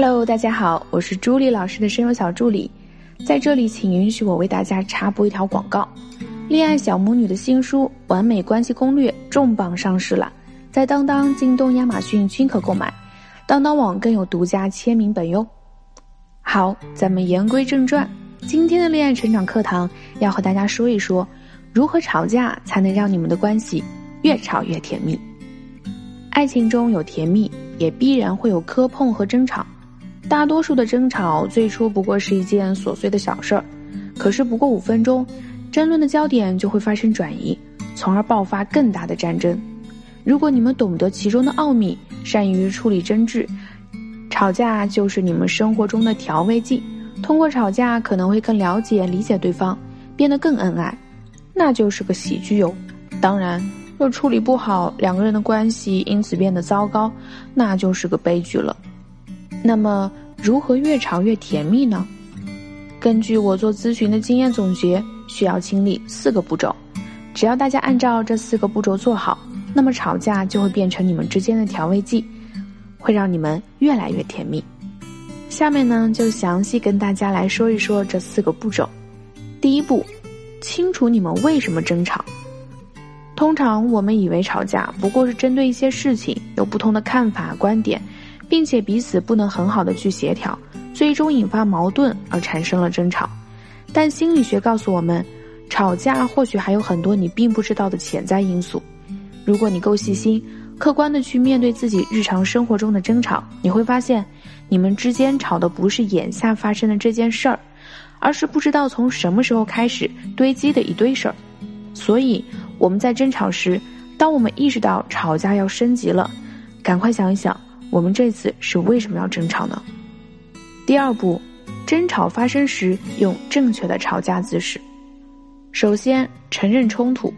Hello，大家好，我是朱莉老师的声优小助理，在这里请允许我为大家插播一条广告：恋爱小母女的新书《完美关系攻略》重磅上市了，在当当、京东、亚马逊均可购买，当当网更有独家签名本哟。好，咱们言归正传，今天的恋爱成长课堂要和大家说一说，如何吵架才能让你们的关系越吵越甜蜜。爱情中有甜蜜，也必然会有磕碰和争吵。大多数的争吵最初不过是一件琐碎的小事儿，可是不过五分钟，争论的焦点就会发生转移，从而爆发更大的战争。如果你们懂得其中的奥秘，善于处理争执，吵架就是你们生活中的调味剂。通过吵架，可能会更了解、理解对方，变得更恩爱，那就是个喜剧哟。当然，若处理不好，两个人的关系因此变得糟糕，那就是个悲剧了。那么，如何越吵越甜蜜呢？根据我做咨询的经验总结，需要经历四个步骤。只要大家按照这四个步骤做好，那么吵架就会变成你们之间的调味剂，会让你们越来越甜蜜。下面呢，就详细跟大家来说一说这四个步骤。第一步，清楚你们为什么争吵。通常我们以为吵架不过是针对一些事情有不同的看法观点。并且彼此不能很好的去协调，最终引发矛盾而产生了争吵。但心理学告诉我们，吵架或许还有很多你并不知道的潜在因素。如果你够细心，客观的去面对自己日常生活中的争吵，你会发现，你们之间吵的不是眼下发生的这件事儿，而是不知道从什么时候开始堆积的一堆事儿。所以我们在争吵时，当我们意识到吵架要升级了，赶快想一想。我们这次是为什么要争吵呢？第二步，争吵发生时用正确的吵架姿势。首先，承认冲突，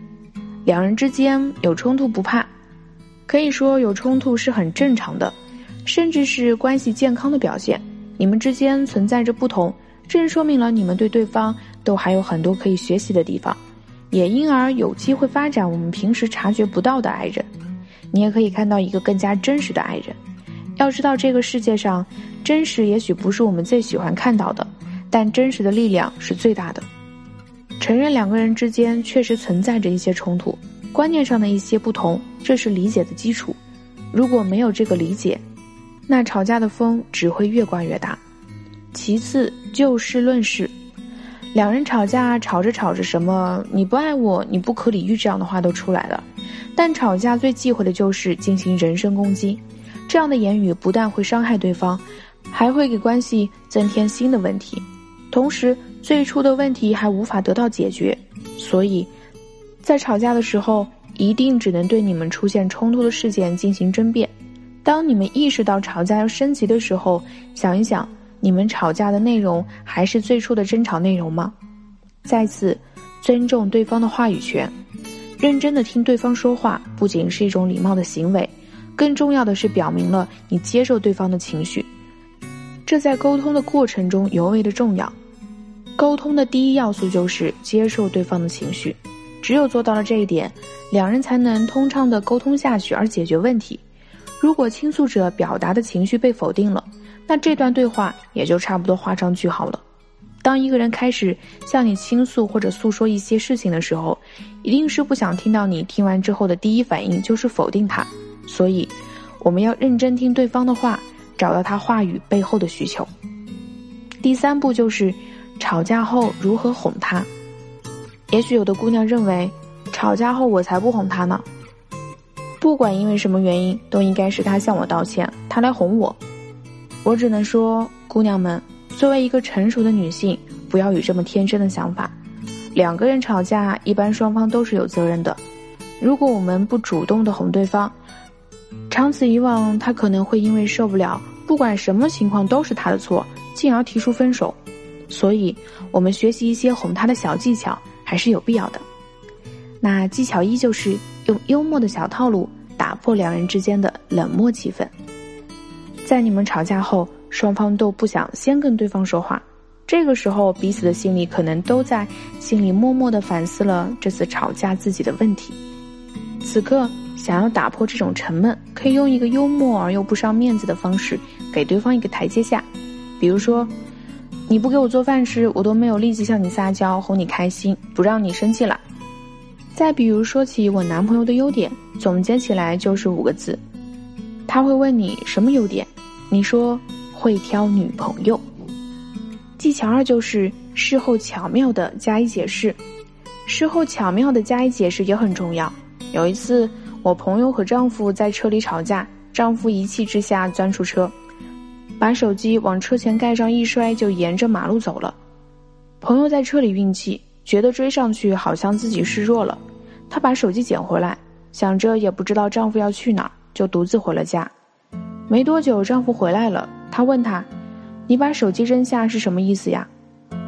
两人之间有冲突不怕，可以说有冲突是很正常的，甚至是关系健康的表现。你们之间存在着不同，正说明了你们对对方都还有很多可以学习的地方，也因而有机会发展我们平时察觉不到的爱人。你也可以看到一个更加真实的爱人。要知道，这个世界上，真实也许不是我们最喜欢看到的，但真实的力量是最大的。承认两个人之间确实存在着一些冲突，观念上的一些不同，这是理解的基础。如果没有这个理解，那吵架的风只会越刮越大。其次，就事论事，两人吵架，吵着吵着，什么你不爱我，你不可理喻这样的话都出来了。但吵架最忌讳的就是进行人身攻击。这样的言语不但会伤害对方，还会给关系增添新的问题，同时最初的问题还无法得到解决。所以，在吵架的时候，一定只能对你们出现冲突的事件进行争辩。当你们意识到吵架要升级的时候，想一想，你们吵架的内容还是最初的争吵内容吗？再次，尊重对方的话语权，认真的听对方说话，不仅是一种礼貌的行为。更重要的是，表明了你接受对方的情绪，这在沟通的过程中尤为的重要。沟通的第一要素就是接受对方的情绪，只有做到了这一点，两人才能通畅的沟通下去而解决问题。如果倾诉者表达的情绪被否定了，那这段对话也就差不多画上句号了。当一个人开始向你倾诉或者诉说一些事情的时候，一定是不想听到你听完之后的第一反应就是否定他。所以，我们要认真听对方的话，找到他话语背后的需求。第三步就是吵架后如何哄他。也许有的姑娘认为，吵架后我才不哄他呢。不管因为什么原因，都应该是他向我道歉，他来哄我。我只能说，姑娘们，作为一个成熟的女性，不要有这么天真的想法。两个人吵架，一般双方都是有责任的。如果我们不主动的哄对方，长此以往，他可能会因为受不了，不管什么情况都是他的错，进而提出分手。所以，我们学习一些哄他的小技巧还是有必要的。那技巧一就是用幽默的小套路打破两人之间的冷漠气氛。在你们吵架后，双方都不想先跟对方说话，这个时候彼此的心里可能都在心里默默的反思了这次吵架自己的问题。此刻。想要打破这种沉闷，可以用一个幽默而又不伤面子的方式给对方一个台阶下。比如说，你不给我做饭时，我都没有立即向你撒娇哄你开心，不让你生气了。再比如说起我男朋友的优点，总结起来就是五个字：他会问你什么优点，你说会挑女朋友。技巧二就是事后巧妙的加以解释，事后巧妙的加以解释也很重要。有一次，我朋友和丈夫在车里吵架，丈夫一气之下钻出车，把手机往车前盖上一摔，就沿着马路走了。朋友在车里运气，觉得追上去好像自己示弱了，她把手机捡回来，想着也不知道丈夫要去哪儿，就独自回了家。没多久，丈夫回来了，她问他。你把手机扔下是什么意思呀？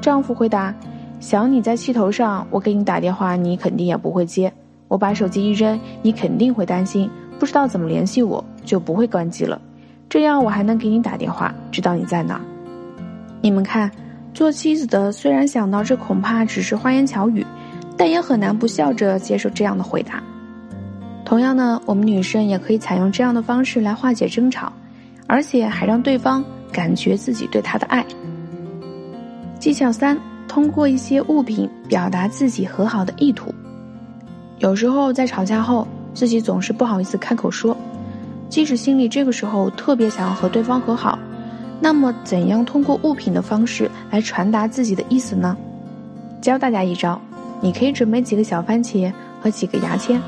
丈夫回答：“想你在气头上，我给你打电话，你肯定也不会接。我把手机一扔，你肯定会担心，不知道怎么联系我，就不会关机了。这样我还能给你打电话，知道你在哪。”你们看，做妻子的虽然想到这恐怕只是花言巧语，但也很难不笑着接受这样的回答。同样呢，我们女生也可以采用这样的方式来化解争吵，而且还让对方。感觉自己对他的爱。技巧三：通过一些物品表达自己和好的意图。有时候在吵架后，自己总是不好意思开口说，即使心里这个时候特别想要和对方和好，那么怎样通过物品的方式来传达自己的意思呢？教大家一招：你可以准备几个小番茄和几个牙签，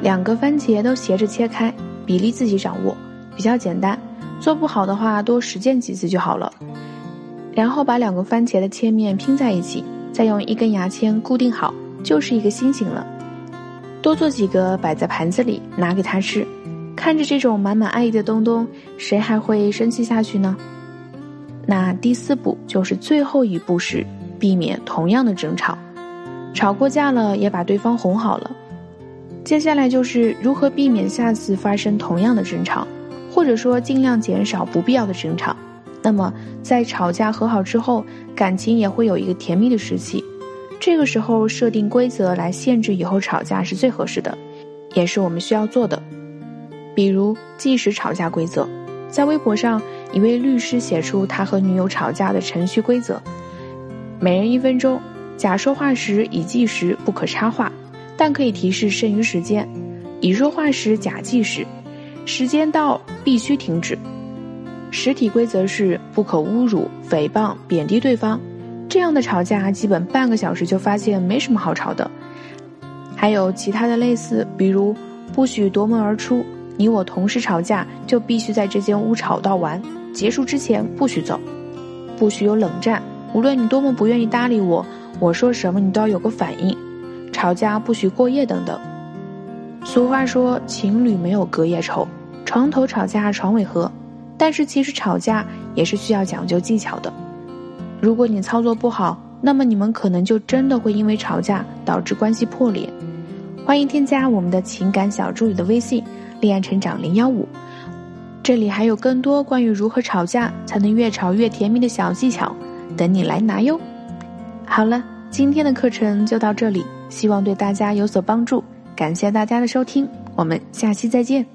两个番茄都斜着切开，比例自己掌握，比较简单。做不好的话，多实践几次就好了。然后把两个番茄的切面拼在一起，再用一根牙签固定好，就是一个心形了。多做几个摆在盘子里，拿给他吃。看着这种满满爱意的东东，谁还会生气下去呢？那第四步就是最后一步是避免同样的争吵。吵过架了，也把对方哄好了。接下来就是如何避免下次发生同样的争吵。或者说尽量减少不必要的争吵，那么在吵架和好之后，感情也会有一个甜蜜的时期。这个时候设定规则来限制以后吵架是最合适的，也是我们需要做的。比如计时吵架规则，在微博上一位律师写出他和女友吵架的程序规则：每人一分钟，甲说话时已计时，不可插话，但可以提示剩余时间；乙说话时甲计时。时间到必须停止。实体规则是不可侮辱、诽谤、贬低对方。这样的吵架基本半个小时就发现没什么好吵的。还有其他的类似，比如不许夺门而出，你我同时吵架就必须在这间屋吵到完，结束之前不许走。不许有冷战，无论你多么不愿意搭理我，我说什么你都要有个反应。吵架不许过夜等等。俗话说，情侣没有隔夜仇，床头吵架床尾和。但是其实吵架也是需要讲究技巧的。如果你操作不好，那么你们可能就真的会因为吵架导致关系破裂。欢迎添加我们的情感小助理的微信“恋爱成长零幺五”，这里还有更多关于如何吵架才能越吵越甜蜜的小技巧等你来拿哟。好了，今天的课程就到这里，希望对大家有所帮助。感谢大家的收听，我们下期再见。